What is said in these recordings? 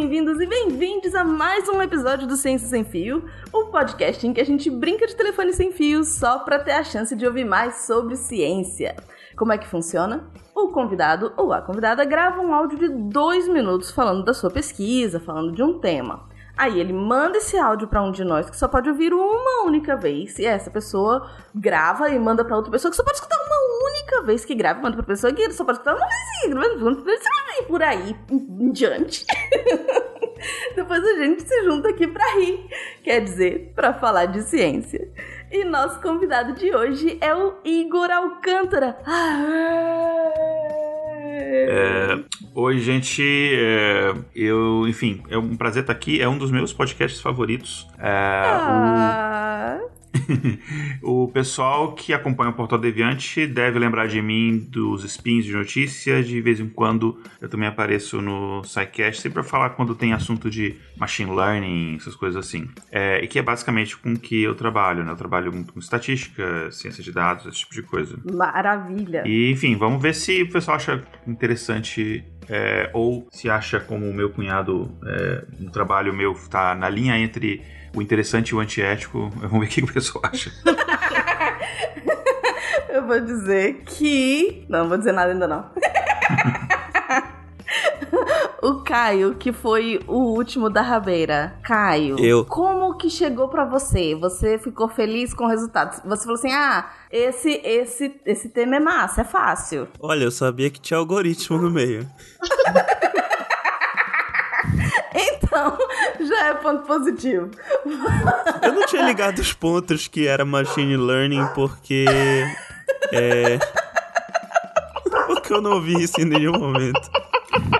bem-vindos e bem-vindos a mais um episódio do Ciência Sem Fio, o podcast em que a gente brinca de telefone sem fio só para ter a chance de ouvir mais sobre ciência. Como é que funciona? O convidado ou a convidada grava um áudio de dois minutos falando da sua pesquisa, falando de um tema. Aí ele manda esse áudio para um de nós que só pode ouvir uma única vez. E essa pessoa grava e manda para outra pessoa que só pode escutar uma única vez que grava, manda pra pessoa que só pode escutar uma vez e por aí em diante. Depois a gente se junta aqui para rir, quer dizer, para falar de ciência. E nosso convidado de hoje é o Igor Alcântara. É, oi, gente. É, eu, enfim, é um prazer estar aqui. É um dos meus podcasts favoritos. É, ah. o... o pessoal que acompanha o Portal Deviante deve lembrar de mim dos spins de notícias. De vez em quando eu também apareço no SciCast, sempre para falar quando tem assunto de machine learning, essas coisas assim. É, e que é basicamente com que eu trabalho, né? Eu trabalho muito com estatística, ciência de dados, esse tipo de coisa. Maravilha! E, enfim, vamos ver se o pessoal acha interessante é, ou se acha como o meu cunhado, é, um trabalho meu está na linha entre o interessante e o antiético. Vamos ver o que o pessoal acha. Eu vou dizer que. Não, não vou dizer nada ainda não. o Caio, que foi o último da rabeira. Caio, eu. como que chegou para você? Você ficou feliz com o resultado? Você falou assim: "Ah, esse esse esse tema é massa, é fácil". Olha, eu sabia que tinha algoritmo no meio. Então, já é ponto positivo. Eu não tinha ligado os pontos que era machine learning porque. É. Porque eu não ouvi isso em nenhum momento.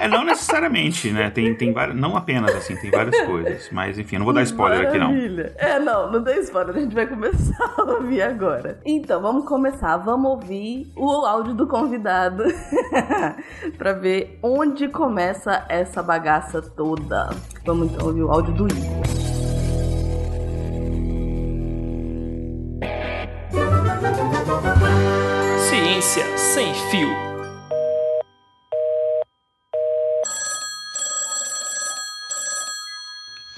É, não necessariamente, né? Tem, tem várias, não apenas assim, tem várias coisas. Mas enfim, não vou dar spoiler Maravilha. aqui não. É, não, não dê spoiler, a gente vai começar a ouvir agora. Então, vamos começar, vamos ouvir o áudio do convidado pra ver onde começa essa bagaça toda. Vamos então ouvir o áudio do Igor. Ciência sem fio.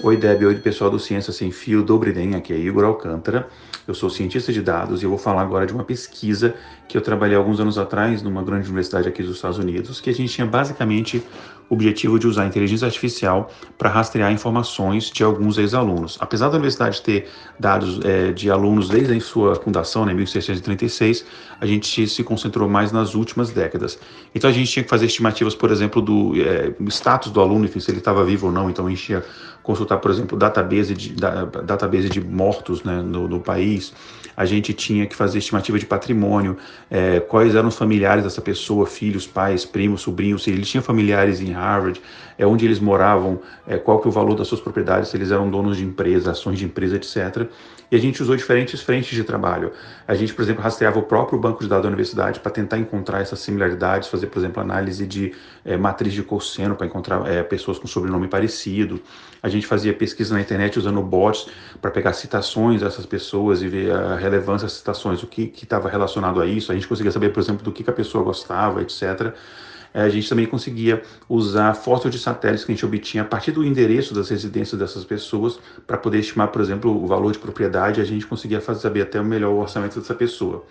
Oi, Deb, oi, pessoal do Ciência Sem Fio, Dobriden, aqui é Igor Alcântara. Eu sou cientista de dados e eu vou falar agora de uma pesquisa que eu trabalhei alguns anos atrás numa grande universidade aqui dos Estados Unidos, que a gente tinha basicamente objetivo de usar a inteligência artificial para rastrear informações de alguns ex-alunos. Apesar da universidade ter dados é, de alunos desde a sua fundação, né, em 1636, a gente se concentrou mais nas últimas décadas. Então a gente tinha que fazer estimativas, por exemplo, do é, status do aluno, enfim, se ele estava vivo ou não, então a gente tinha consultar, por exemplo, database de, da, database de mortos né, no, no, país, a gente tinha que fazer estimativa de patrimônio, é, quais eram os familiares dessa pessoa, filhos, pais, primos, sobrinhos, se ele tinha familiares em Harvard, é, onde eles moravam, é, qual que é o valor das suas propriedades, se eles eram donos de empresa, ações de empresa, etc. E a gente usou diferentes frentes de trabalho. A gente, por exemplo, rastreava o próprio banco de dados da universidade para tentar encontrar essas similaridades, fazer, por exemplo, análise de é, matriz de cosseno para encontrar é, pessoas com sobrenome parecido. A gente fazia pesquisa na internet usando bots para pegar citações dessas pessoas e ver a relevância das citações, o que estava relacionado a isso. A gente conseguia saber, por exemplo, do que, que a pessoa gostava, etc. É, a gente também conseguia usar fotos de satélites que a gente obtinha a partir do endereço das residências dessas pessoas para poder estimar, por exemplo, o valor de propriedade. A gente conseguia fazer, saber até o melhor orçamento dessa pessoa.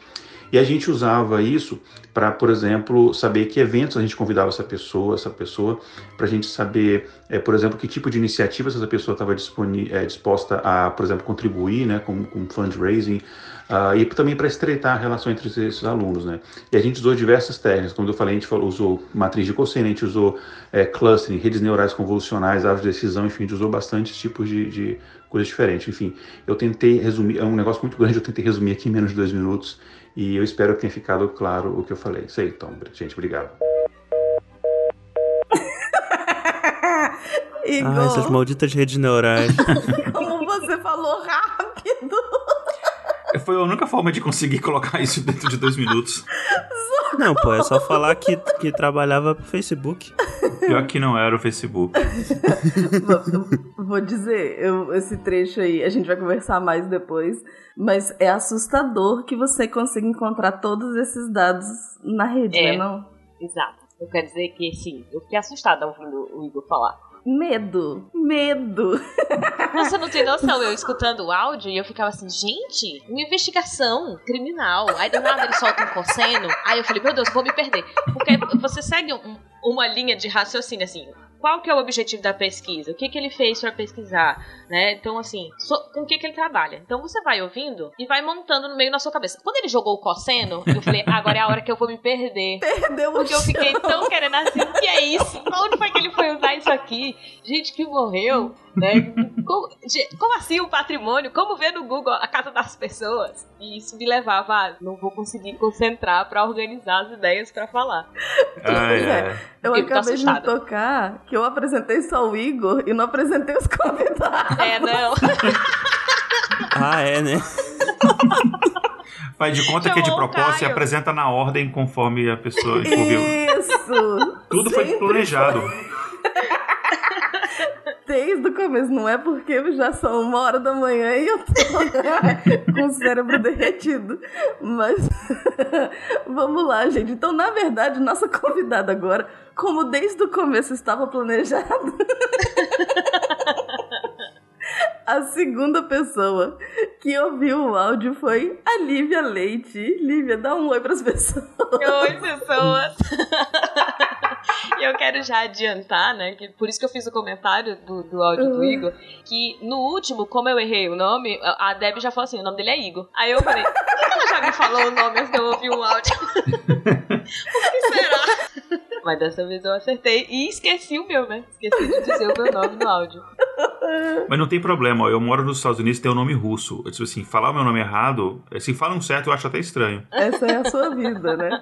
E a gente usava isso para, por exemplo, saber que eventos a gente convidava essa pessoa, essa pessoa, para a gente saber, é, por exemplo, que tipo de iniciativa essa pessoa estava é, disposta a, por exemplo, contribuir, né, com, com fundraising, uh, e também para estreitar a relação entre esses alunos, né. E a gente usou diversas técnicas, como eu falei, a gente falou, usou matriz de cosseno, a gente usou é, clustering, redes neurais convolucionais, árvores de decisão, enfim, a gente usou bastante tipos de, de coisas diferentes. Enfim, eu tentei resumir, é um negócio muito grande, eu tentei resumir aqui em menos de dois minutos, e eu espero que tenha ficado claro o que eu falei. Isso aí, então, gente, obrigado. Igor. Ah, essas malditas redes neurais. Como você falou rápido. Foi a única forma de conseguir colocar isso dentro de dois minutos. Não, pô, é só falar que, que trabalhava pro Facebook. Pior que não era o Facebook. vou, dizer, eu, esse trecho aí, a gente vai conversar mais depois, mas é assustador que você consiga encontrar todos esses dados na rede, é, né, não? Exato. Eu quero dizer que, sim, eu fiquei assustada ouvindo o Igor falar. medo. Medo. Você não tem noção, eu escutando o áudio e eu ficava assim, gente, uma investigação criminal. Aí do nada ele solta um cosseno. Aí eu falei, meu Deus, vou me perder. Porque você segue um, uma linha de raciocínio assim qual que é o objetivo da pesquisa? O que, que ele fez para pesquisar? Né? Então, assim, so, com o que, que ele trabalha? Então você vai ouvindo e vai montando no meio na sua cabeça. Quando ele jogou o cosseno, eu falei, agora é a hora que eu vou me perder. Perdeu o Porque eu fiquei tão querendo assim, o que é isso? Onde foi que ele foi usar isso aqui? Gente que morreu, né? Como, como assim o patrimônio? Como ver no Google a casa das pessoas? E isso me levava a não vou conseguir concentrar para organizar as ideias para falar. Ai, ai. Eu Fico acabei de me tocar que eu apresentei só o Igor e não apresentei os convidados. É, não. Ah, é, né? Faz de conta que é de Chamou propósito e apresenta na ordem conforme a pessoa ouviu. Isso! Tudo foi planejado. Desde o começo, não é porque já são uma hora da manhã e eu tô com o cérebro derretido. Mas vamos lá, gente. Então, na verdade, nossa convidada agora, como desde o começo estava planejado, a segunda pessoa que ouviu o áudio foi a Lívia Leite. Lívia, dá um oi pras pessoas. Oi, pessoas! Eu quero já adiantar, né? Que por isso que eu fiz o comentário do, do áudio do Igor, que no último, como eu errei o nome, a Deb já falou assim: o nome dele é Igor. Aí eu falei, por que ela já me falou o nome antes de eu ouvir o áudio? por que será? Mas dessa vez eu acertei e esqueci o meu, né? Esqueci de dizer o meu nome no áudio. Mas não tem problema, ó, eu moro nos Estados Unidos e tenho um nome russo. Eu, tipo assim, falar o meu nome errado, se falam certo, eu acho até estranho. Essa é a sua vida, né?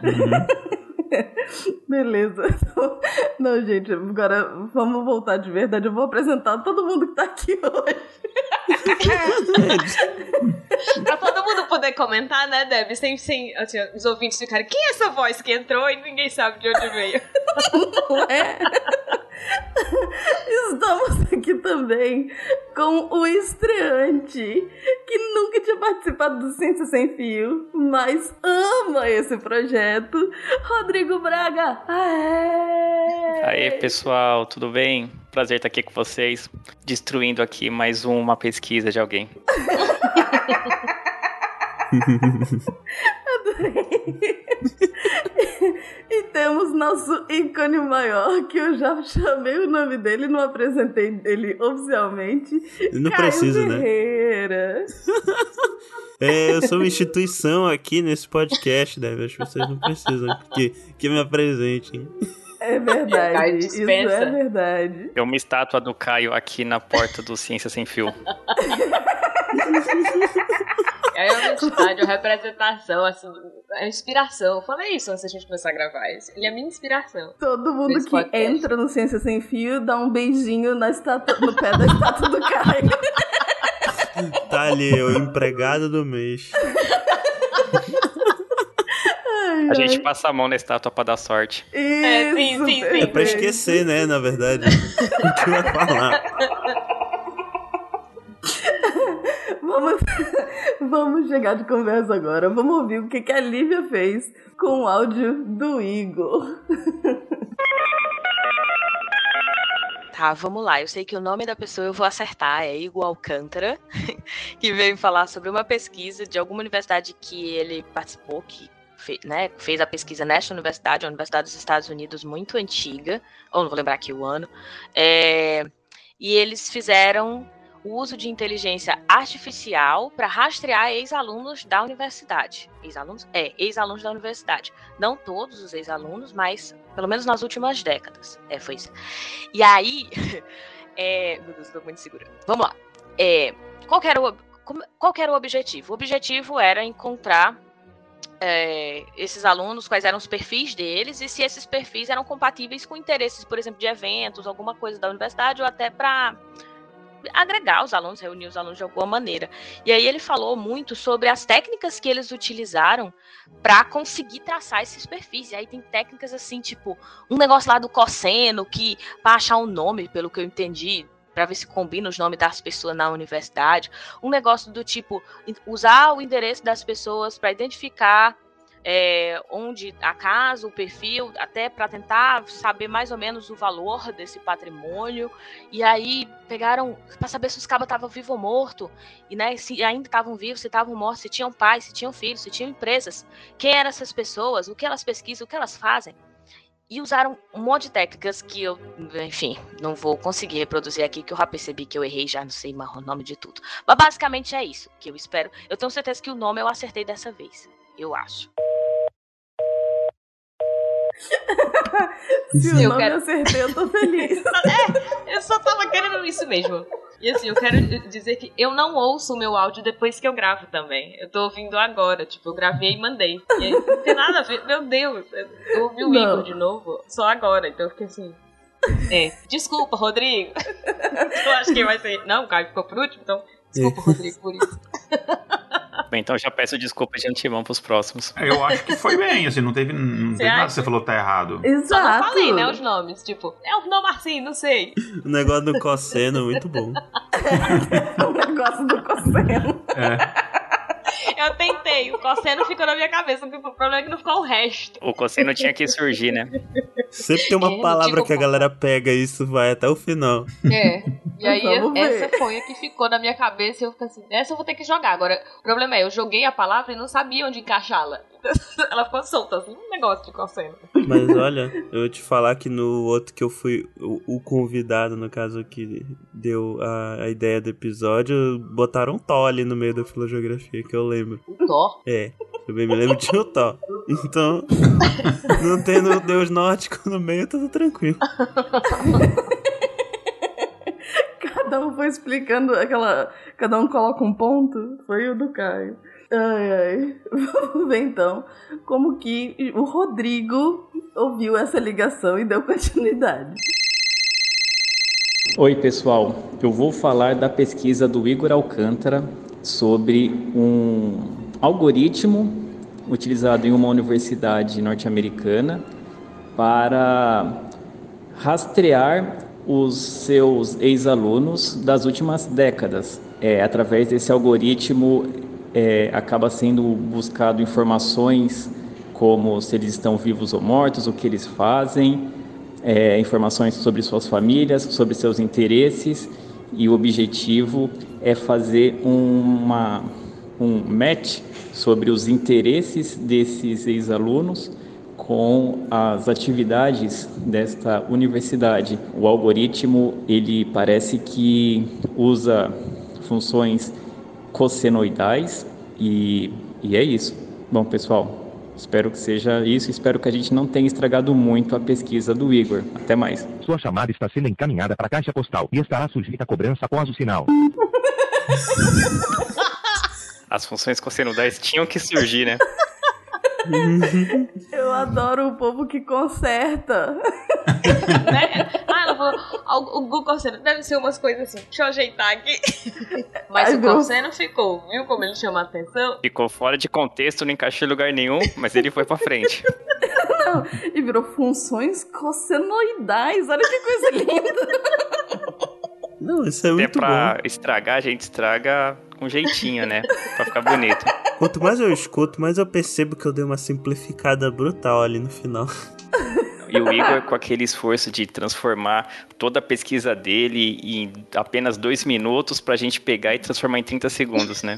Beleza. Não, gente, agora vamos voltar de verdade. Eu vou apresentar todo mundo que tá aqui hoje. Pra todo mundo poder comentar, né, Deb? Sem, sem assim, os ouvintes ficarem, quem é essa voz que entrou e ninguém sabe de onde veio? É? Estamos aqui também com o estreante que nunca tinha participado do Ciência Sem Fio, mas ama esse projeto, Rodrigo Braga. Aê! Aê, pessoal, tudo bem? Prazer estar aqui com vocês, destruindo aqui mais uma pesquisa de alguém. E temos nosso ícone maior, que eu já chamei o nome dele, não apresentei ele oficialmente. Não Caio precisa, né? Ferreira. É, eu sou uma instituição aqui nesse podcast, Deve. As pessoas não precisam que, que me apresentem. É verdade, Caio isso dispensa. é verdade. É uma estátua do Caio aqui na porta do Ciência Sem Fio. É uma identidade, uma representação, assim, é inspiração. Eu falei isso antes da gente começar a gravar. Ele é a minha inspiração. Todo mundo que podcast. entra no Ciência Sem Fio dá um beijinho na estátua, no pé da estátua do Caio. Tá ali, o empregado do mês. A gente passa a mão na estátua pra dar sorte. Isso, É, sim, sim, sim. É pra esquecer, né, na verdade. O que eu ia falar. Vamos, vamos chegar de conversa agora. Vamos ouvir o que, que a Lívia fez com o áudio do Igor. Tá, vamos lá. Eu sei que o nome da pessoa eu vou acertar, é Igor Alcântara, que veio falar sobre uma pesquisa de alguma universidade que ele participou, que né, fez a pesquisa nesta universidade, uma universidade dos Estados Unidos muito antiga, ou não vou lembrar aqui o ano, é, e eles fizeram o uso de inteligência artificial para rastrear ex-alunos da universidade. Ex-alunos? É, ex-alunos da universidade. Não todos os ex-alunos, mas pelo menos nas últimas décadas. É, foi isso. E aí, é, meu Deus, eu tô muito segura. Vamos lá. É, qual, era o, qual era o objetivo? O objetivo era encontrar é, esses alunos, quais eram os perfis deles e se esses perfis eram compatíveis com interesses, por exemplo, de eventos, alguma coisa da universidade ou até para agregar os alunos, reunir os alunos de alguma maneira. E aí ele falou muito sobre as técnicas que eles utilizaram para conseguir traçar esses perfis. E aí tem técnicas assim, tipo, um negócio lá do cosseno, que para achar um nome, pelo que eu entendi, para ver se combina os nomes das pessoas na universidade. Um negócio do tipo, usar o endereço das pessoas para identificar é, onde a casa, o perfil, até para tentar saber mais ou menos o valor desse patrimônio. E aí pegaram para saber se os cabos estavam vivos ou mortos, e né, se ainda estavam vivos, se estavam mortos, se tinham pais, se tinham filhos, se tinham empresas, quem eram essas pessoas, o que elas pesquisam, o que elas fazem. E usaram um monte de técnicas que eu, enfim, não vou conseguir reproduzir aqui, que eu já percebi que eu errei, já não sei mais o nome de tudo. Mas basicamente é isso que eu espero. Eu tenho certeza que o nome eu acertei dessa vez. Eu acho. Se o Eu nome quero- acertei, eu tô feliz. É, eu só tava querendo isso mesmo. E assim, eu quero dizer que eu não ouço o meu áudio depois que eu gravo também. Eu tô ouvindo agora, tipo, eu gravei e mandei. E aí, não tem nada a ver. Meu Deus, eu ouvi o Não. Igor de novo só agora, então eu fiquei assim. É, desculpa, Rodrigo. eu acho que vai ser. Não, o Caio ficou por último, então. Desculpa, Rodrigo, por isso. Bem, então já peço desculpa de antemão pros próximos. Eu acho que foi bem, assim, não teve, não teve nada que você falou que tá errado. Só Exato. não falei, né, os nomes. Tipo, é o nome assim, não sei. O negócio do cosseno, muito bom. o negócio do cosseno. É. Eu tentei, o cosseno ficou na minha cabeça, o problema é que não ficou o resto. O cosseno tinha que surgir, né? Sempre tem uma É, palavra tipo, que a galera pega e isso vai até o final. É. E aí ver. essa foi a que ficou na minha cabeça e eu fiquei assim, essa eu vou ter que jogar. Agora, o problema é, eu joguei a palavra e não sabia onde encaixá-la. Ela ficou solta, assim, um negócio de cosseno. Mas olha, eu vou te falar que no outro que eu fui o, o convidado, no caso que deu a, a ideia do episódio, botaram um Thó ali no meio da filogeografia, que eu lembro. O Thor. É, eu bem me lembro tinha o Thó. Então, não tendo o Deus nórdico no meio, tudo tranquilo. Cada um foi explicando aquela. Cada um coloca um ponto. Foi o do Caio. Ai, ai. Vamos ver então como que o Rodrigo ouviu essa ligação e deu continuidade. Oi, pessoal. Eu vou falar da pesquisa do Igor Alcântara sobre um algoritmo utilizado em uma universidade norte-americana para rastrear os seus ex-alunos das últimas décadas. É, através desse algoritmo, é, acaba sendo buscado informações como se eles estão vivos ou mortos, o que eles fazem, é, informações sobre suas famílias, sobre seus interesses, e o objetivo é fazer uma, um match sobre os interesses desses ex-alunos com as atividades desta universidade. O algoritmo ele parece que usa funções cossenoidais e, e é isso. Bom, pessoal, espero que seja isso. Espero que a gente não tenha estragado muito a pesquisa do Igor. Até mais. Sua chamada está sendo encaminhada para a caixa postal e estará sujeita a cobrança após o sinal. As funções cossenudais tinham que surgir, né? Eu adoro o povo que conserta. né? Ah, ela falou, "Ah, o Google Cosseno deve ser umas coisas assim. Deixa eu ajeitar aqui. Mas Ai, o meu. Cosseno ficou, viu como ele chama a atenção? Ficou fora de contexto, não encaixou em lugar nenhum, mas ele foi pra frente. Não, e virou funções cossenoidais. Olha que coisa linda. Não, isso é Até muito pra bom. estragar, a gente estraga com jeitinho, né? Pra ficar bonito. Quanto mais eu escuto, mais eu percebo que eu dei uma simplificada brutal ali no final. E o Igor, com aquele esforço de transformar toda a pesquisa dele em apenas dois minutos pra gente pegar e transformar em 30 segundos, né?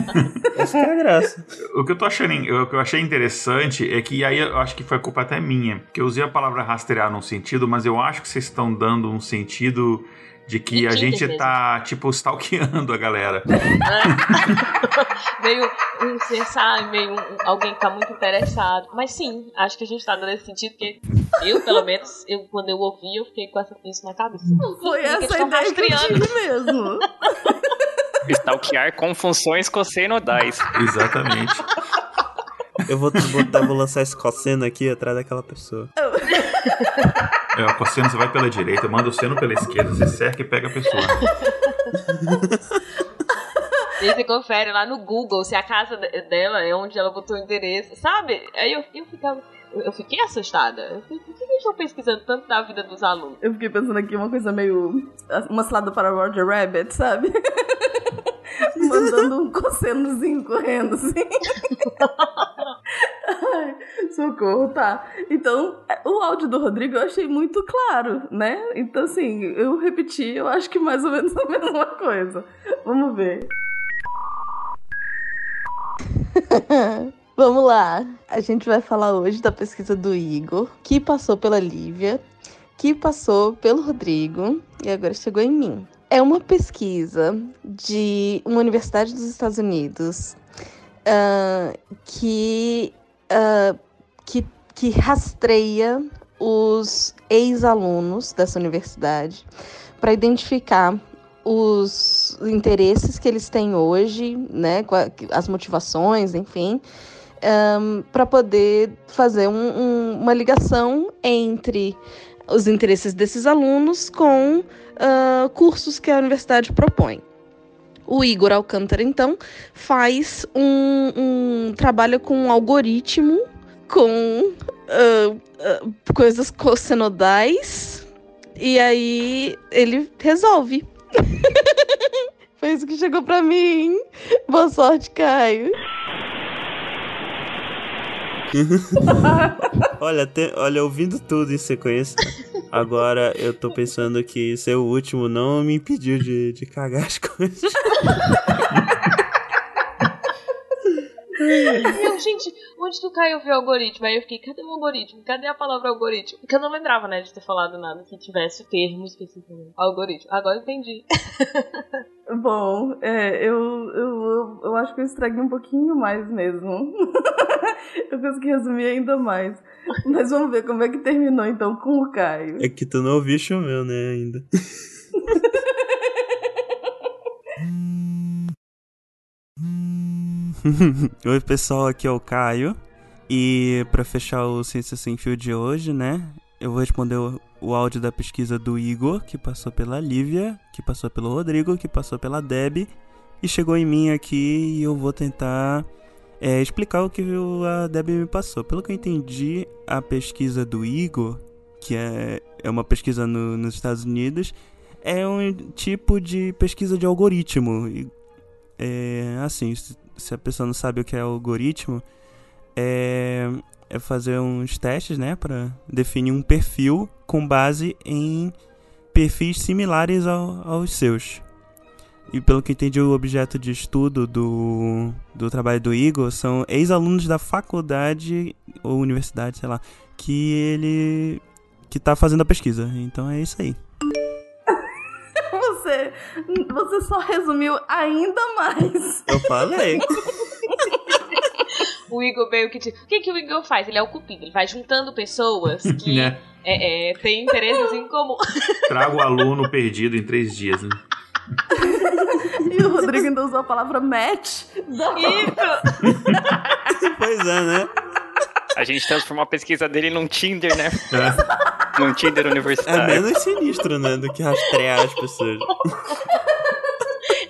Essa é a graça. O que eu tô achando, o que eu achei interessante é que aí eu acho que foi culpa até minha, que eu usei a palavra rastrear num sentido, mas eu acho que vocês estão dando um sentido de que De a Tinder gente mesmo. tá, tipo, stalkeando a galera. meio um CSI, meio um- alguém que tá muito interessado. Mas sim, acho que a gente tá dando esse sentido, porque eu, pelo menos, eu, quando eu ouvi, eu fiquei com essa isso na cabeça. Foi Eles essa a ideia que eu rastreando. tive mesmo. Stalkear com funções cossenodais. Exatamente. Eu vou botar, vou lançar esse cosseno aqui atrás daquela pessoa. É, o cosseno você vai pela direita, manda o seno pela esquerda, você cerca e pega a pessoa. E aí você confere lá no Google se a casa de- dela é onde ela botou o endereço, sabe? Aí eu, eu ficava. Eu eu fiquei assustada. Eu fiquei, por que eles estão pesquisando tanto da vida dos alunos? Eu fiquei pensando aqui uma coisa meio. Uma cilada para Roger Rabbit, sabe? Mandando um cossenozinho correndo assim. Socorro, tá. Então, o áudio do Rodrigo eu achei muito claro, né? Então, assim, eu repeti, eu acho que mais ou menos a mesma coisa. Vamos ver. Vamos lá. A gente vai falar hoje da pesquisa do Igor, que passou pela Lívia, que passou pelo Rodrigo e agora chegou em mim. É uma pesquisa de uma universidade dos Estados Unidos uh, que, que, que rastreia os ex-alunos dessa universidade para identificar os interesses que eles têm hoje, né, as motivações, enfim, um, para poder fazer um, um, uma ligação entre os interesses desses alunos com uh, cursos que a universidade propõe. O Igor Alcântara, então, faz um, um trabalho com um algoritmo, com uh, uh, coisas cossenodais, e aí ele resolve. Foi isso que chegou para mim. Boa sorte, Caio. olha, te, olha, ouvindo tudo em sequência, agora eu tô pensando que ser o último não me impediu de, de cagar as coisas. eu, gente, onde tu caiu ver o algoritmo? Aí eu fiquei, cadê o algoritmo? Cadê a palavra algoritmo? Porque eu não lembrava, né, de ter falado nada que tivesse o termo específico. Algoritmo. Agora eu entendi. Bom, é, eu, eu, eu acho que eu estraguei um pouquinho mais mesmo. eu consegui resumir ainda mais. Mas vamos ver como é que terminou então com o Caio. É que tu não ouviste o meu, né, ainda. Oi, pessoal, aqui é o Caio. E para fechar o Ciência Sem Fio de hoje, né? Eu vou responder o, o, áudio da pesquisa do Igor, que passou pela Lívia, que passou pelo Rodrigo, que passou pela Deb e chegou em mim aqui e eu vou tentar é, explicar o que a Deb me passou. Pelo que eu entendi, a pesquisa do Igor, que é, é uma pesquisa no, nos Estados Unidos, é um tipo de pesquisa de algoritmo. É, assim, se a pessoa não sabe o que é algoritmo, é, é fazer uns testes, né, para definir um perfil com base em perfis similares ao, aos seus. E pelo que entendi, o objeto de estudo do, do trabalho do Igor são ex-alunos da faculdade ou universidade, sei lá, que ele que tá fazendo a pesquisa. Então é isso aí. Você, você só resumiu ainda mais. Eu falei. o Igor meio que. O que, que o Igor faz? Ele é o cupido. Ele vai juntando pessoas que é. É, é, têm interesses em comum. Traga o aluno perdido em três dias, né? e o Rodrigo ainda usou a palavra match. Isso! pois é, né? A gente transformou a pesquisa dele num Tinder, né? É. num Tinder universitário. É menos sinistro, né? Do que rastrear as pessoas.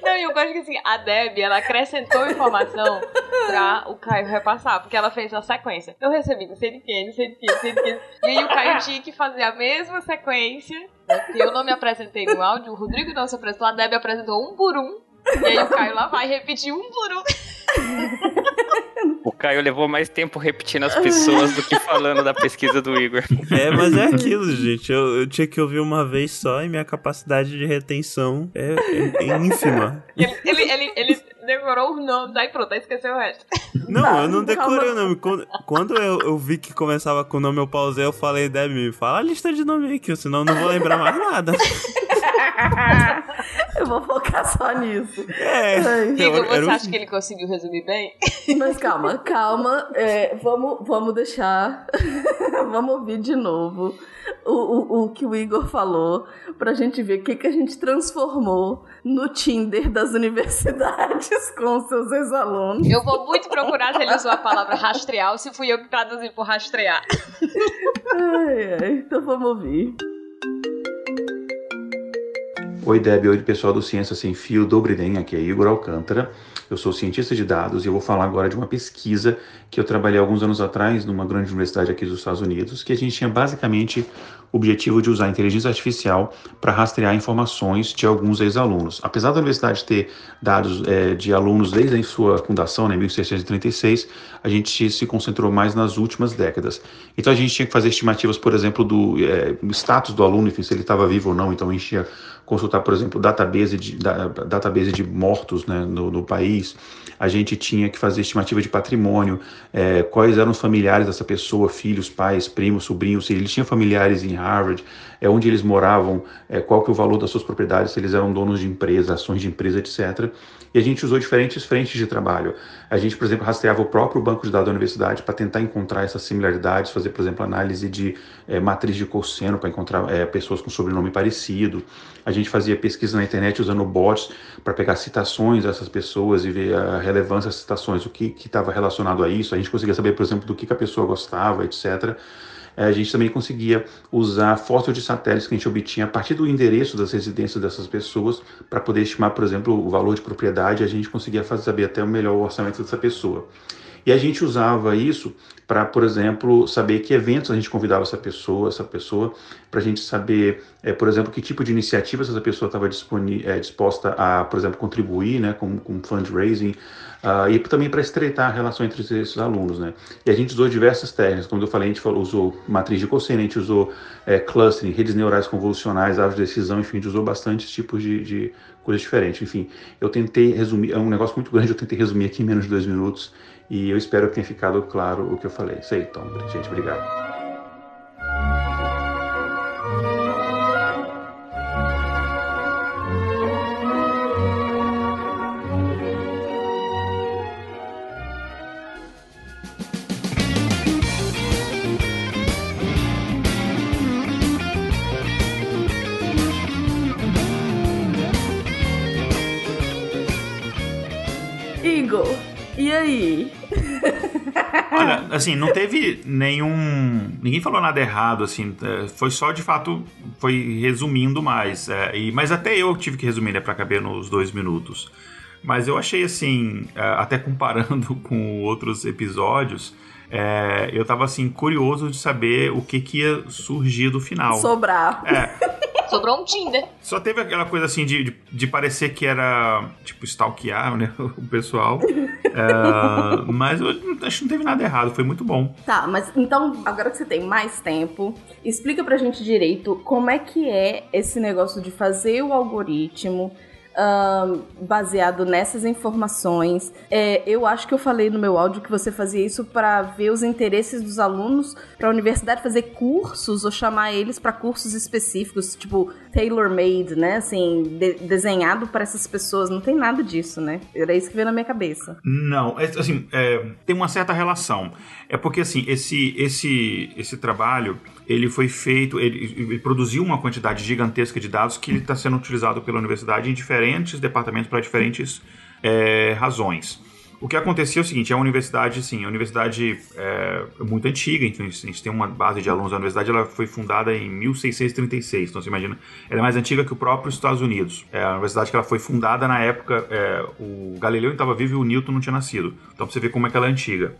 Não, e eu gosto que assim, a Deb, ela acrescentou informação pra o Caio repassar, porque ela fez uma sequência. Eu recebi não sei de quem, não sei de quem, não sei de quem. E aí o Caio tinha que fazer a mesma sequência. Eu não me apresentei no áudio, o Rodrigo não se apresentou, a Deb apresentou um por um. E aí o Caio lá vai repetir um por um. O Caio levou mais tempo repetindo as pessoas do que falando da pesquisa do Igor. É, mas é aquilo, gente. Eu, eu tinha que ouvir uma vez só e minha capacidade de retenção é, é, é ínfima. Ele, ele, ele, ele decorou os nomes, aí pronto, aí esqueceu o resto. Não, tá, eu não decorei o nome. Quando, quando eu, eu, vi que começava com o nome, eu pausei, eu falei, Deb, me fala a lista de nome aí, que senão eu não vou lembrar mais nada. eu vou focar só nisso. É. Igor, você um... acha que ele conseguiu resumir bem? Mas calma, calma. É, vamos, vamos deixar. vamos ouvir de novo o, o, o que o Igor falou pra gente ver o que, que a gente transformou no Tinder das universidades com seus ex-alunos. Eu vou muito procurar se ele usou a palavra rastrear ou se fui eu que traduzi por rastrear. ai, ai, então vamos ouvir. Oi, Deb, oi, pessoal do Ciência Sem Fio, Dobriden, aqui é Igor Alcântara. Eu sou cientista de dados e eu vou falar agora de uma pesquisa que eu trabalhei alguns anos atrás numa grande universidade aqui dos Estados Unidos, que a gente tinha basicamente o objetivo de usar a inteligência artificial para rastrear informações de alguns ex-alunos. Apesar da universidade ter dados é, de alunos desde a sua fundação, né, em 1636, a gente se concentrou mais nas últimas décadas. Então a gente tinha que fazer estimativas, por exemplo, do é, status do aluno, enfim, se ele estava vivo ou não, então a gente tinha consultar, por exemplo, database de, da, database de mortos né, no, no, país, a gente tinha que fazer estimativa de patrimônio, é, quais eram os familiares dessa pessoa, filhos, pais, primos, sobrinhos, se eles tinham familiares em Harvard, é, onde eles moravam, é, qual que é o valor das suas propriedades, se eles eram donos de empresa, ações de empresa, etc. E a gente usou diferentes frentes de trabalho. A gente, por exemplo, rastreava o próprio banco de dados da universidade para tentar encontrar essas similaridades, fazer, por exemplo, análise de é, matriz de cosseno para encontrar é, pessoas com sobrenome parecido. A gente fazia pesquisa na internet usando bots para pegar citações dessas pessoas e ver a relevância das citações, o que estava relacionado a isso. A gente conseguia saber, por exemplo, do que, que a pessoa gostava, etc. É, a gente também conseguia usar fotos de satélites que a gente obtinha a partir do endereço das residências dessas pessoas para poder estimar, por exemplo, o valor de propriedade. A gente conseguia fazer saber até o melhor orçamento dessa pessoa. E a gente usava isso para, por exemplo, saber que eventos a gente convidava essa pessoa, essa pessoa, para a gente saber, é, por exemplo, que tipo de iniciativa essa pessoa estava é, disposta a, por exemplo, contribuir, né, com, com fundraising, uh, e também para estreitar a relação entre esses alunos, né. E a gente usou diversas técnicas, como eu falei, a gente falou, usou matriz de cosseno, a gente usou é, clustering, redes neurais convolucionais, árvores de decisão, enfim, a gente usou bastante tipos de, de coisas diferentes. Enfim, eu tentei resumir, é um negócio muito grande, eu tentei resumir aqui em menos de dois minutos, e eu espero que tenha ficado claro o que eu falei. Isso aí, então, gente, obrigado. E aí? Olha, assim, não teve nenhum. Ninguém falou nada errado, assim. É, foi só de fato. Foi resumindo mais. É, e, mas até eu tive que resumir, né, pra caber nos dois minutos. Mas eu achei, assim, é, até comparando com outros episódios. É, eu tava assim, curioso de saber o que, que ia surgir do final. Sobrar. É. Sobrou um Tinder. Só teve aquela coisa assim de, de, de parecer que era, tipo, stalkear, né, o pessoal. é, mas eu acho que não teve nada errado, foi muito bom. Tá, mas então, agora que você tem mais tempo, explica pra gente direito como é que é esse negócio de fazer o algoritmo baseado nessas informações. É, eu acho que eu falei no meu áudio que você fazia isso para ver os interesses dos alunos para a universidade fazer cursos ou chamar eles para cursos específicos, tipo tailor-made, né? Assim, de desenhado para essas pessoas. Não tem nada disso, né? Era isso que veio na minha cabeça. Não, é, assim, é, tem uma certa relação. É porque, assim, esse, esse, esse trabalho ele foi feito, ele, ele, produziu uma quantidade gigantesca de dados que está sendo utilizado pela universidade em diferentes departamentos para diferentes é, razões. O que acontecia é o seguinte, é uma universidade, sim, a universidade é muito antiga, então a gente tem uma base de alunos da universidade, ela foi fundada em 1636, então você imagina, ela é mais antiga que o próprio Estados Unidos. É a universidade que ela foi fundada na época, é, o Galileu estava vivo e o Newton não tinha nascido. Então pra você ver como é que ela é antiga.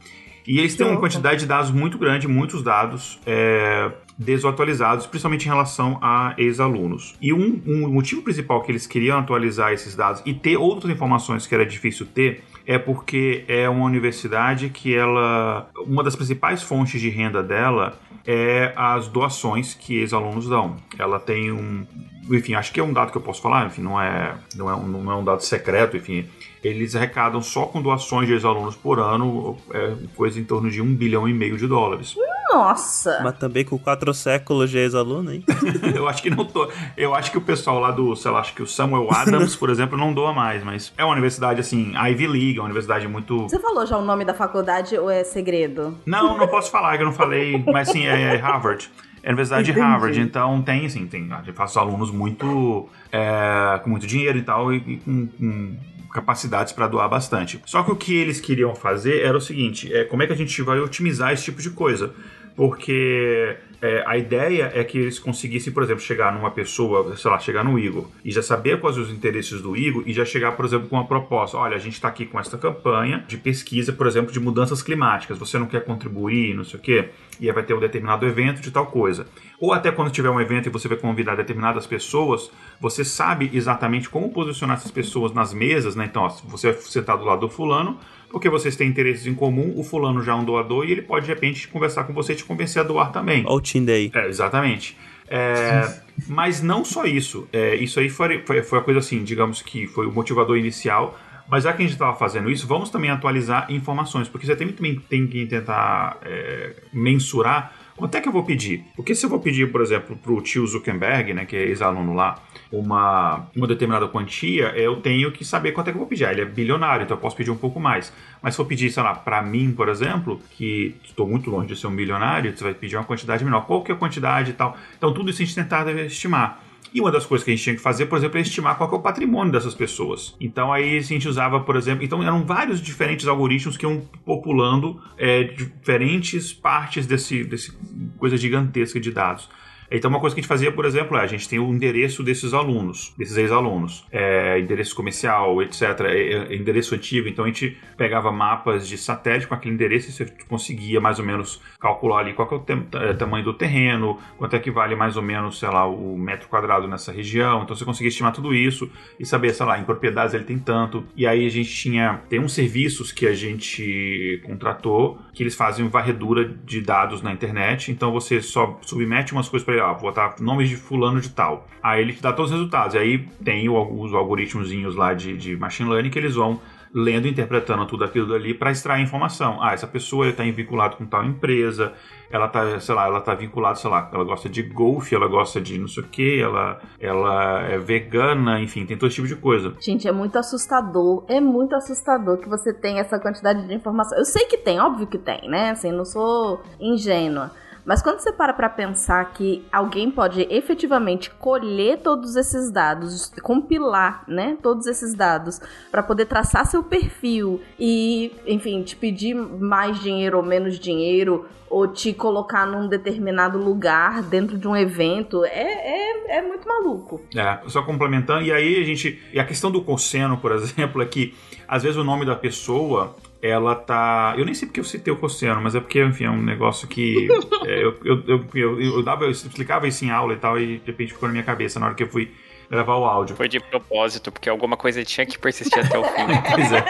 E eles têm uma quantidade de dados muito grande, muitos dados é, desatualizados, principalmente em relação a ex-alunos. E um, um, motivo principal que eles queriam atualizar esses dados e ter outras informações que era difícil ter é porque é uma universidade que ela, uma das principais fontes de renda dela é as doações que ex-alunos dão. Ela tem um, enfim, acho que é um dado que eu posso falar, enfim, não é, não é, um, não é um dado secreto, enfim, eles arrecadam só com doações de ex-alunos por ano, é, coisa em torno de um bilhão e meio de dólares. Nossa! Mas também com quatro séculos de ex-aluno, hein? eu acho que não tô. Eu acho que o pessoal lá do, sei lá, acho que o Samuel Adams, por exemplo, não doa mais, mas é uma universidade assim, Ivy League, é uma universidade muito. Você falou já o nome da faculdade ou é segredo? Não, não posso falar, que eu não falei, mas sim, é, é Harvard. É a Universidade Entendi. de Harvard, então tem, assim, tem, eu faço alunos muito, é, com muito dinheiro e tal, e, e com, com capacidades para doar bastante. Só que o que eles queriam fazer era o seguinte: é, como é que a gente vai otimizar esse tipo de coisa? Porque é, a ideia é que eles conseguissem, por exemplo, chegar numa pessoa, sei lá, chegar no Igor e já saber quais os interesses do Igor e já chegar, por exemplo, com uma proposta. Olha, a gente está aqui com esta campanha de pesquisa, por exemplo, de mudanças climáticas. Você não quer contribuir, não sei o quê? E aí vai ter um determinado evento de tal coisa. Ou até quando tiver um evento e você vai convidar determinadas pessoas, você sabe exatamente como posicionar essas pessoas nas mesas, né? Então, ó, você vai sentar do lado do fulano, porque vocês têm interesses em comum, o fulano já é um doador e ele pode, de repente, conversar com você e te convencer a doar também. Olha o Team Day. É, exatamente. É, mas não só isso. É, isso aí foi, foi, foi a coisa assim, digamos que foi o motivador inicial. Mas já que a gente estava fazendo isso, vamos também atualizar informações, porque você também tem que tentar é, mensurar Quanto é que eu vou pedir? Porque se eu vou pedir, por exemplo, para o tio Zuckerberg, né, que é ex-aluno lá, uma, uma determinada quantia, eu tenho que saber quanto é que eu vou pedir. Ah, ele é bilionário, então eu posso pedir um pouco mais. Mas se eu pedir, sei lá, para mim, por exemplo, que estou muito longe de ser um bilionário, você vai pedir uma quantidade menor. Qual que é a quantidade e tal? Então tudo isso a gente tentar estimar. E uma das coisas que a gente tinha que fazer, por exemplo, é estimar qual é o patrimônio dessas pessoas. Então aí a gente usava, por exemplo, então eram vários diferentes algoritmos que iam populando é, diferentes partes desse, desse coisa gigantesca de dados. Então, uma coisa que a gente fazia, por exemplo, é a gente tem o endereço desses alunos, desses ex-alunos, é, endereço comercial, etc., é, é, endereço antigo. Então, a gente pegava mapas de satélite com aquele endereço e você conseguia mais ou menos calcular ali qual é o é, tamanho do terreno, quanto é que vale mais ou menos, sei lá, o metro quadrado nessa região. Então, você conseguia estimar tudo isso e saber, sei lá, em propriedades ele tem tanto. E aí a gente tinha, tem uns serviços que a gente contratou que eles fazem varredura de dados na internet. Então, você só submete umas coisas para ó, botar nomes de fulano de tal. Aí ele te dá todos os resultados. Aí tem os algoritmozinhos lá de, de machine learning que eles vão lendo e interpretando tudo aquilo dali para extrair informação. Ah, essa pessoa está vinculada com tal empresa, ela tá, sei lá, ela tá vinculada, sei lá, ela gosta de golfe, ela gosta de não sei o que, ela, ela é vegana, enfim, tem todo tipo de coisa. Gente, é muito assustador, é muito assustador que você tenha essa quantidade de informação. Eu sei que tem, óbvio que tem, né? Assim, não sou ingênua. Mas quando você para para pensar que alguém pode efetivamente colher todos esses dados, compilar, né, todos esses dados para poder traçar seu perfil e, enfim, te pedir mais dinheiro ou menos dinheiro ou te colocar num determinado lugar dentro de um evento, é, é, é muito maluco. É, só complementando, e aí a gente. E a questão do cosseno, por exemplo, é que às vezes o nome da pessoa ela tá. Eu nem sei porque eu citei o Cossiano, mas é porque, enfim, é um negócio que. é, eu, eu, eu, eu, eu, dava, eu explicava isso em aula e tal, e de repente ficou na minha cabeça na hora que eu fui gravar o áudio. Foi de propósito, porque alguma coisa tinha que persistir até o fim. pois é.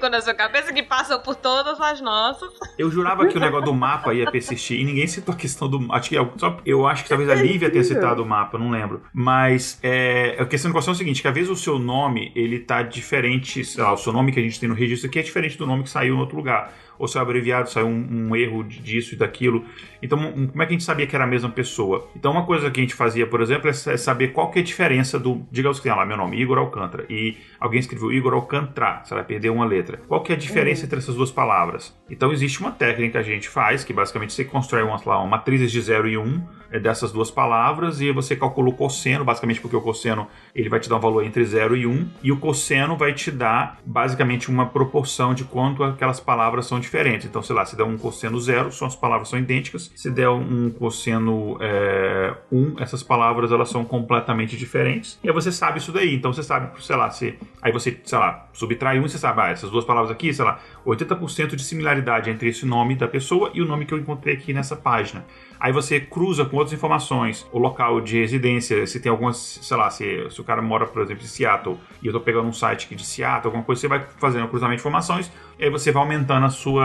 Ficou na sua cabeça que passou por todas as nossas. Eu jurava que o negócio do mapa ia persistir e ninguém citou a questão do. Acho que, só, eu acho que talvez a Lívia tenha citado o mapa, não lembro. Mas é, a questão do é o seguinte: que às vezes o seu nome ele tá diferente, sei lá, o seu nome que a gente tem no registro aqui é diferente do nome que saiu em outro lugar ou é abreviado, saiu um, um, erro disso e daquilo. Então, um, como é que a gente sabia que era a mesma pessoa? Então, uma coisa que a gente fazia, por exemplo, é, é saber qual que é a diferença do. Digamos que tem lá meu nome, Igor Alcântara, e alguém escreveu Igor Alcântara, você vai perder uma letra. Qual que é a diferença uhum. entre essas duas palavras? Então, existe uma técnica que a gente faz, que basicamente você constrói uma, lá, uma matrizes de 0 e 1 um, é dessas duas palavras e você calcula o cosseno, basicamente porque o cosseno ele vai te dar um valor entre 0 e 1 um, e o cosseno vai te dar basicamente uma proporção de quanto aquelas palavras são Então, sei lá, se der um cosseno zero, são as palavras são idênticas. Se der um cosseno 1, é, um, essas palavras elas são completamente diferentes. E aí você sabe isso daí. Então você sabe, sei lá, se aí você, sei lá, subtrai um, você sabe, ah, essas duas palavras aqui, sei lá, 80% de similaridade entre esse nome da pessoa e o nome que eu encontrei aqui nessa página. Aí você cruza com outras informações, o local de residência, se tem algumas, sei lá, se, se o cara mora, por exemplo, em Seattle, e eu tô pegando um site aqui de Seattle, alguma coisa, você vai fazendo um cruzamento de informações, e aí você vai aumentando a sua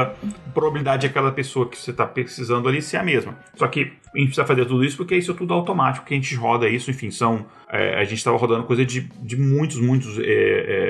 probabilidade de aquela pessoa que você está precisando ali ser a mesma. Só que a gente precisa fazer tudo isso porque isso é tudo automático, que a gente roda isso, enfim, são. É, a gente estava rodando coisa de, de muitos, muitos, é,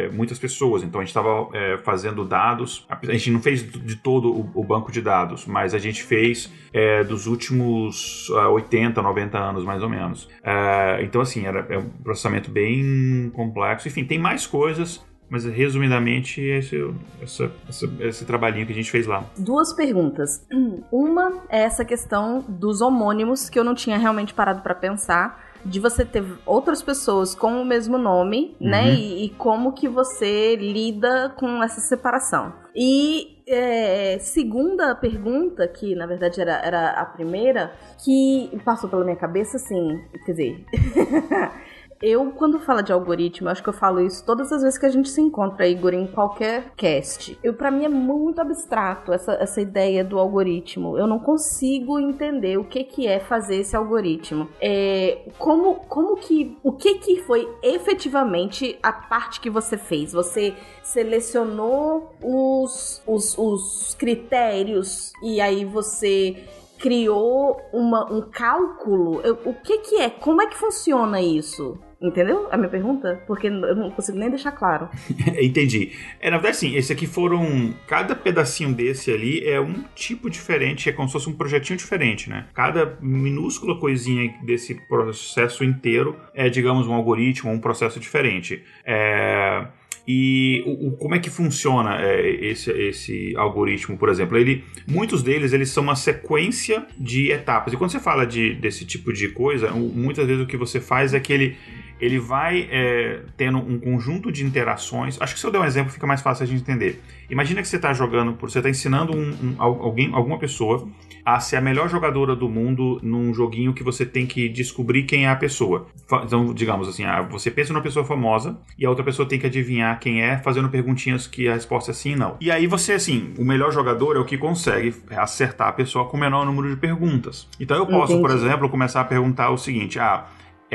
é, muitas pessoas. Então a gente estava é, fazendo dados. A gente não fez de todo o, o banco de dados, mas a gente fez é, dos últimos 80, 90 anos, mais ou menos. É, então, assim, era, é um processamento bem complexo. Enfim, tem mais coisas. Mas resumidamente, esse, esse, esse, esse, trabalhinho que a gente fez lá. Duas perguntas. Uma é essa questão dos homônimos, que eu não tinha realmente parado para pensar. de você ter outras pessoas com o mesmo nome, né? Uhum. E, e como que você lida com essa separação. E é, segunda pergunta, que na verdade era, era a primeira, que passou pela minha cabeça, assim, quer dizer. Eu, quando falo de algoritmo, acho que eu falo isso todas as vezes que a gente se encontra, Igor, em qualquer cast. Eu, para mim, é muito abstrato essa, essa ideia do algoritmo. Eu não consigo entender o que, que é fazer esse algoritmo. É, como, como que. O que, que foi efetivamente a parte que você fez? Você selecionou os, os, os critérios e aí você criou uma, um cálculo. Eu- o que que é? Como é que funciona isso? Entendeu a minha pergunta? Porque eu não consigo nem deixar claro. Entendi. É, na verdade, sim, esse aqui foram. Cada pedacinho desse ali é um tipo diferente, é como se fosse um projetinho diferente, né? Cada minúscula coisinha desse processo inteiro é, digamos, um algoritmo, um processo diferente. É. E o, o- como é que funciona é, esse, esse algoritmo, por exemplo? Ele, muitos deles eles são uma sequência de etapas. E quando você fala de, desse tipo de coisa, muitas vezes o que você faz é que ele, ele vai é, tendo um conjunto de interações. Acho que se eu der um exemplo fica mais fácil a gente entender. Imagina que você está jogando, por- você está ensinando um- um- al- alguém, alguma pessoa a ser a melhor jogadora do mundo num joguinho que você tem que descobrir quem é a pessoa. Então, digamos assim, ah, você pensa numa pessoa famosa e a outra pessoa tem que adivinhar quem é, fazendo perguntinhas que a resposta é sim e não. E aí você, assim, o melhor jogador é o que consegue acertar a pessoa com o menor número de perguntas. Então eu posso, por Entendi. exemplo, começar a perguntar o seguinte: ah,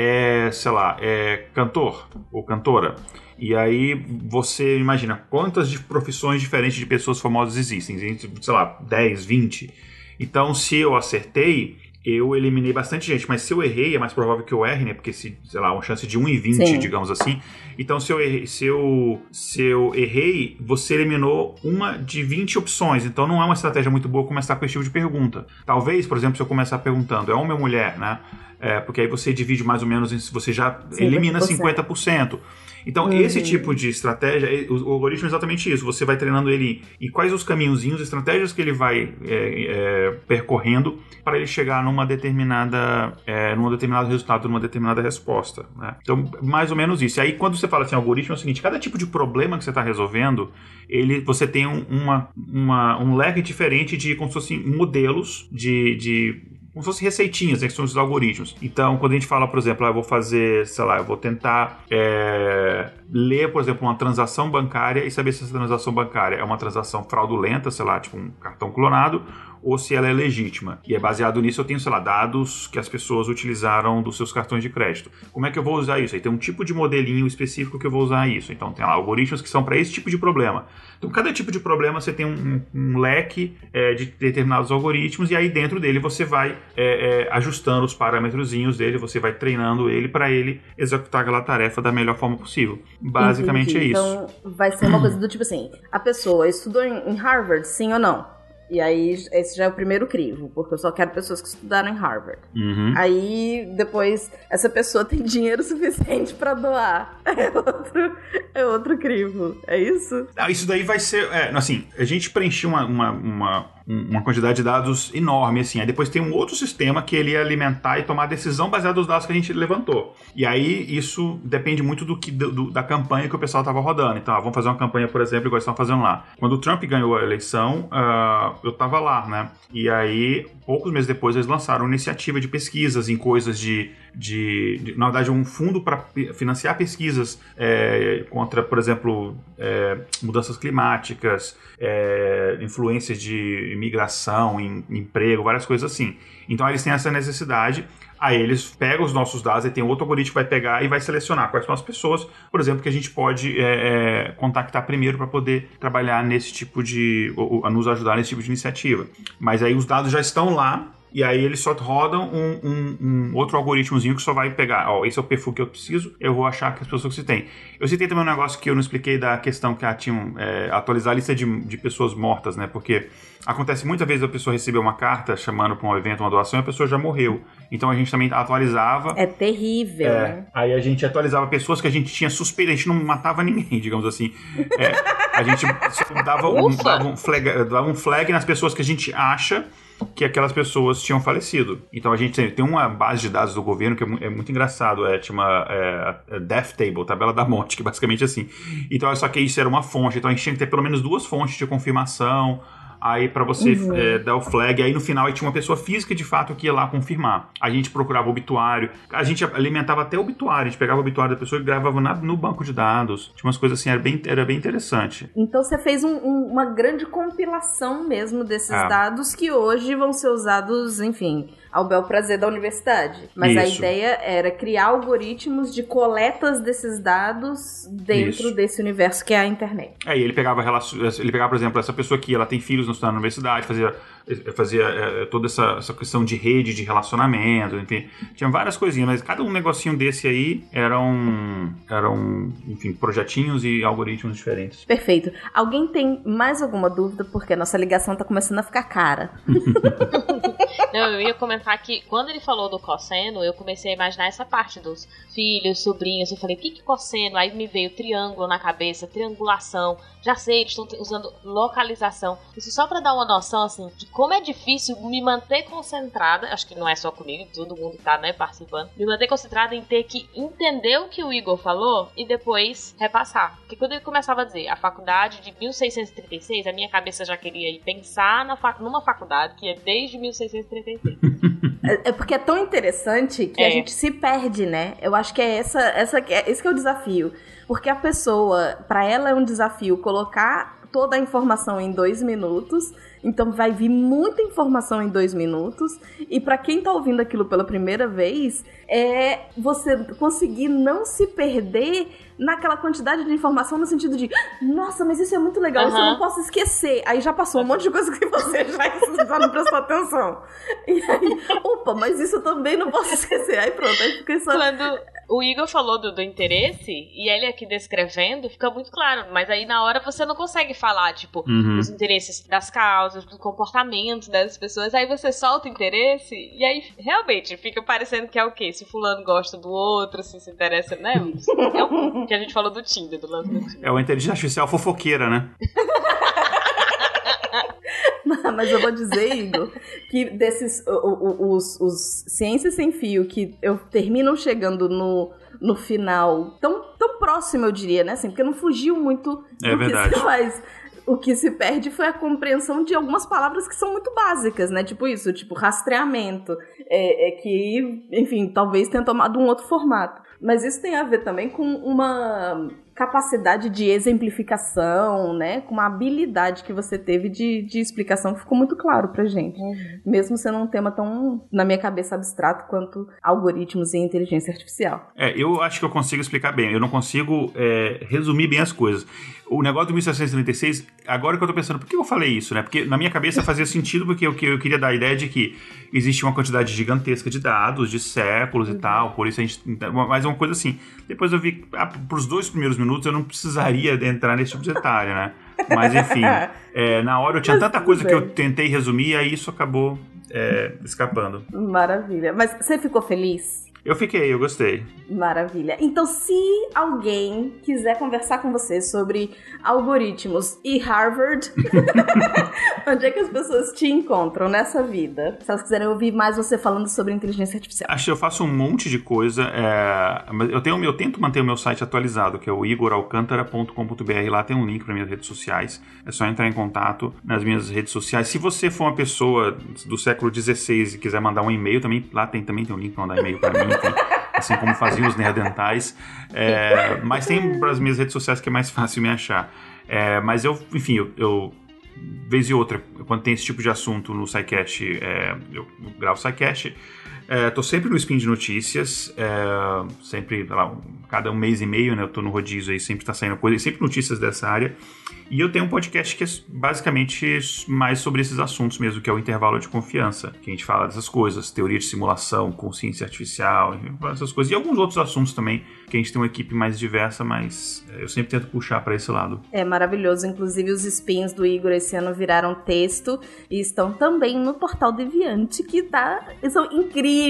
é, sei lá, é cantor ou cantora. E aí você imagina quantas de profissões diferentes de pessoas famosas existem, Existem, sei lá, 10, 20. Então, se eu acertei, eu eliminei bastante gente, mas se eu errei, é mais provável que eu erre, né? Porque se, sei lá, uma chance de 1 em 20, Sim. digamos assim. Então, se eu, errei, se, eu, se eu errei, você eliminou uma de 20 opções. Então, não é uma estratégia muito boa começar com esse tipo de pergunta. Talvez, por exemplo, se eu começar perguntando, é homem ou mulher, né? É, porque aí você divide mais ou menos, em- você já elimina 50%. 50%. Então, Uhum. esse tipo de estratégia, o, algoritmo é exatamente isso. Você vai treinando ele em quais os caminhozinhos, estratégias que ele vai é, é, percorrendo para ele chegar numa determinada, é, num determinado resultado, numa determinada resposta. né? Então, mais ou menos isso. E aí, quando você fala assim, algoritmo, é o seguinte: cada tipo de problema que você está resolvendo, ele, você tem um, uma, uma- um leque diferente de como se fossem modelos de, de como se fossem receitinhas, né, que são os algoritmos. Então, quando a gente fala, por exemplo, ah, eu vou fazer, sei lá, eu vou tentar é, ler, por exemplo, uma transação bancária e saber se essa transação bancária é uma transação fraudulenta, sei lá, tipo um cartão clonado, ou se ela é legítima. E é baseado nisso eu tenho, sei lá, dados que as pessoas utilizaram dos seus cartões de crédito. Como é que eu vou usar isso? Aí tem um tipo de modelinho específico que eu vou usar isso. Então tem lá algoritmos que são para esse tipo de problema. Então cada tipo de problema você tem um, um leque é, de determinados algoritmos e aí dentro dele você vai é, é, ajustando os parâmetrozinhos dele, você vai treinando ele para ele executar aquela tarefa da melhor forma possível. Basicamente Entendi. é isso. Então, vai ser uma coisa do tipo assim: a pessoa estudou em em Harvard, sim ou não? E aí, esse já é o primeiro crivo, porque eu só quero pessoas que estudaram em Harvard. Uhum. Aí, depois, essa pessoa tem dinheiro suficiente pra doar. É outro, é outro crivo. É isso? Ah, Isso daí vai ser. É, assim, a gente preencheu uma, uma, uma, uma quantidade de dados enorme, assim. Aí depois tem um outro sistema que ele ia alimentar e tomar decisão baseada nos dados que a gente levantou. E aí isso depende muito do que do- da campanha que o pessoal estava rodando. Então, ah, vamos fazer uma campanha, por exemplo, igual estão fazendo lá. Quando o Trump ganhou a eleição, ah, eu estava lá, né? E aí, poucos meses depois, eles lançaram uma iniciativa de pesquisas em coisas de. De, de- na verdade, um fundo para financiar pesquisas é, contra, por exemplo, é, mudanças climáticas, é, influências de imigração, em, emprego, várias coisas assim. Então eles têm essa necessidade. Aí eles pegam os nossos dados, aí tem outro algoritmo que vai pegar e vai selecionar quais são as pessoas, por exemplo, que a gente pode é, é, contactar primeiro para poder trabalhar nesse tipo de. Ou, ou, nos ajudar nesse tipo de iniciativa. Mas aí os dados já estão lá, e aí eles só rodam um, um- um outro algoritmozinho que só vai pegar, ó, esse é o perfil que eu preciso, eu vou achar que as pessoas que você tem. Eu citei também um negócio que eu não expliquei da questão que a tinham é, atualizar a lista de, de pessoas mortas, né? Porque acontece muitas vezes a pessoa receber uma carta chamando para um evento, uma doação, e a pessoa já morreu. Então a gente também atualizava. É terrível, É, né? aí a gente atualizava pessoas que a gente tinha suspeita, a gente não matava ninguém, digamos assim. É, a gente só dava um, dava, um flag, dava um flag nas pessoas que a gente acha que aquelas pessoas tinham falecido. Então a gente tem, uma base de dados do governo que é, é muito engraçado, é chama é, é Death Table, tabela da morte, que é basicamente assim. Então só que isso era uma fonte, então a gente tinha que ter pelo menos duas fontes de confirmação. Aí pra você Uhum. é, dar o flag, aí no final aí tinha uma pessoa física de fato que ia lá confirmar. A gente procurava obituário, a gente alimentava até obituário, a gente pegava o obituário da pessoa e gravava na- no banco de dados. Tinha umas coisas assim, era bem, era bem interessante. Então você fez um- um- uma grande compilação mesmo desses Ah. dados que hoje vão ser usados, enfim, ao bel prazer da universidade. Mas a Isso. ideia era criar algoritmos de coletas desses dados dentro Isso. desse universo que é a internet. É, e ele pegava ele pegava, por exemplo, essa pessoa aqui, ela tem filhos na universidade, fazia, fazia é, toda essa, essa questão de rede, de relacionamento, enfim, tinha várias coisinhas, mas cada um negocinho desse aí eram, eram enfim, projetinhos e algoritmos diferentes. Perfeito. Alguém tem mais alguma dúvida? Porque a nossa ligação tá começando a ficar cara. Não, eu ia comentar que quando ele falou do cosseno, eu comecei a imaginar essa parte dos filhos, sobrinhos. Eu falei, o que que cosseno? Aí me veio triângulo na cabeça, triangulação. Já sei, eles estão usando localização. Isso só pra dar uma noção, assim, de como é difícil me manter concentrada. Acho que não é só comigo, todo mundo tá, né, participando. Me manter concentrada em ter que entender o que o Igor falou e depois repassar. Porque quando ele começava a dizer a faculdade de 1636, a minha cabeça já queria ir pensar na fac numa faculdade que é desde 1636. É, é porque é tão interessante que a É. gente se perde, né? Eu acho que é essa, essa que é, esse que é o desafio. Porque a pessoa, pra ela é um desafio colocar toda a informação em dois minutos. Então vai vir muita informação em dois minutos. E pra quem tá ouvindo aquilo pela primeira vez, é você conseguir não se perder naquela quantidade de informação no sentido de, nossa, mas isso é muito legal, isso eu não posso esquecer. Aí já passou um monte de coisa que você já, já não prestou atenção. E aí, opa, mas isso eu também não posso esquecer. Aí pronto, aí fica só. Quando o Igor falou do, do interesse, e ele aqui descrevendo, fica muito claro. Mas aí na hora você não consegue falar, tipo, Uhum. os interesses das causas, do comportamento das pessoas. Aí você solta o interesse, e aí realmente fica parecendo que é o quê? Se fulano gosta do outro, se se interessa, né? É o que a gente falou do Tinder, do lance do Tinder. É uma inteligência artificial fofoqueira, né? Mas eu vou dizer, Igor, que desses. o- o- Os, os Ciências Sem Fio que eu terminam chegando no, no final tão, tão próximo, eu diria, né? Assim, porque não fugiu muito É do verdade. que se faz. O que se perde foi a compreensão de algumas palavras que são muito básicas, né? Tipo isso, tipo rastreamento. É, é que, enfim, talvez tenha tomado um outro formato. Mas isso tem a ver também com uma capacidade de exemplificação, né? Com uma habilidade que você teve de, de explicação que ficou muito claro pra gente. Mesmo sendo um tema tão, na minha cabeça, abstrato quanto algoritmos e inteligência artificial. É, eu acho que eu consigo explicar bem. Eu não consigo é, resumir bem as coisas. O negócio do 1736, agora que eu tô pensando, por que eu falei isso, né? Porque na minha cabeça fazia sentido, porque eu, que eu queria dar a ideia de que existe uma quantidade gigantesca de dados, de séculos e tal, por isso a gente. Mas é uma coisa assim. Depois eu vi, ah, pros dois primeiros minutos eu não precisaria entrar nesse tipo de detalhe, né? Mas enfim, é, na hora eu tinha Mas tanta coisa que eu bem. tentei resumir e aí isso acabou é, escapando. Maravilha. Mas você ficou feliz? Eu fiquei, eu gostei. Maravilha. Então, se alguém quiser conversar com você sobre algoritmos e Harvard, onde é que as pessoas te encontram nessa vida? Se elas quiserem ouvir mais você falando sobre inteligência artificial. Acho que eu faço um monte de coisa, é, eu, tenho, eu tento manter o meu site atualizado, que é o igoralcantara.com.br. Lá tem um link para minhas redes sociais. É só entrar em contato nas minhas redes sociais. Se você for uma pessoa do século XVI e quiser mandar um e-mail, também lá tem também tem um link para mandar e-mail para mim. Assim como faziam os neandertais. É, mas tem para as minhas redes sociais que é mais fácil me achar. É, mas eu, enfim, eu, eu vez e outra, quando tem esse tipo de assunto no SciCast, é, eu gravo o É, tô sempre no Spin de Notícias, é, sempre, lá, cada um mês e meio, né? Eu tô no rodízio aí, sempre tá saindo coisa, sempre notícias dessa área. E eu tenho um podcast que é basicamente mais sobre esses assuntos mesmo, que é o Intervalo de Confiança, que a gente fala dessas coisas, teoria de simulação, consciência artificial, essas coisas. E alguns outros assuntos também, que a gente tem uma equipe mais diversa, mas é, eu sempre tento puxar para esse lado. É maravilhoso. Inclusive, os spins do Igor esse ano viraram texto e estão também no portal Deviante, que tá. São incríveis,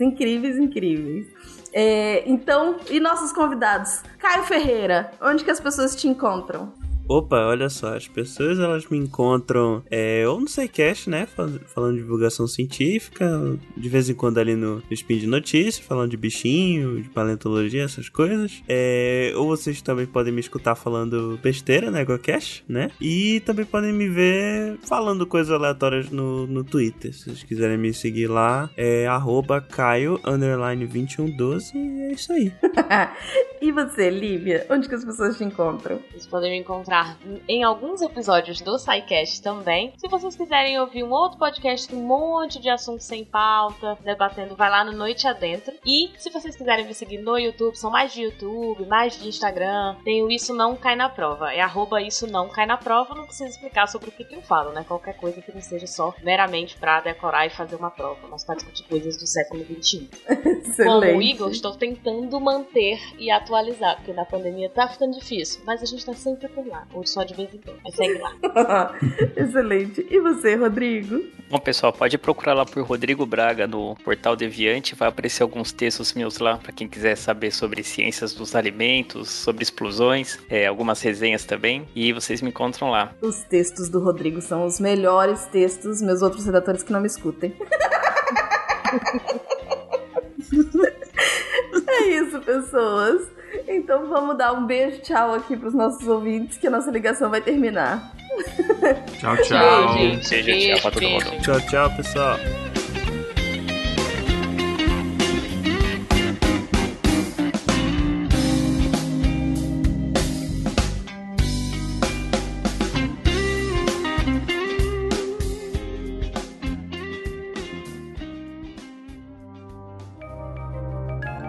incríveis, incríveis. É, então, e nossos convidados? Caio Ferreira, onde que as pessoas te encontram? Opa, olha só, as pessoas elas me encontram é, ou no SciCast, né, falando de divulgação científica, de vez em quando ali no, Spin de Notícias, falando de bichinho, de paleontologia, essas coisas. É, ou vocês também podem me escutar falando besteira, né, EgoCast, né? E também podem me ver falando coisas aleatórias no, no Twitter. Se vocês quiserem me seguir lá, é arroba Caio, underline 2112, e é isso aí. e você, Lívia? Onde que as pessoas te encontram? Vocês podem me encontrar em alguns episódios do SciCast também. Se vocês quiserem ouvir um outro podcast com um monte de assuntos sem pauta, debatendo, vai lá no Noite Adentro. E se vocês quiserem me seguir no YouTube, são mais de YouTube, mais de Instagram, tem o Isso Não Cai na Prova. É arroba Isso Não Cai na Prova, não precisa explicar sobre o que, que eu falo, né? Qualquer coisa que não seja só meramente pra decorar e fazer uma prova, mas pra discutir coisas do século XXI. Como o Igor, estou tentando manter e atualizar, porque na pandemia tá ficando difícil, mas a gente tá sempre por lá, ou só de vez em quando, mas segue lá. Excelente. E você, Rodrigo? Bom, pessoal, pode procurar lá por Rodrigo Braga no Portal Deviante, vai aparecer alguns textos meus lá para quem quiser saber sobre ciências dos alimentos, sobre explosões, é, algumas resenhas também, e vocês me encontram lá. Os textos do Rodrigo são os melhores textos, meus outros redatores que não me escutem. é isso, pessoas. Então vamos dar um beijo, tchau aqui pros nossos ouvintes, que a nossa ligação vai terminar. tchau, tchau. Beijo, beijo, tchau pra todo mundo. Tchau, tchau, pessoal.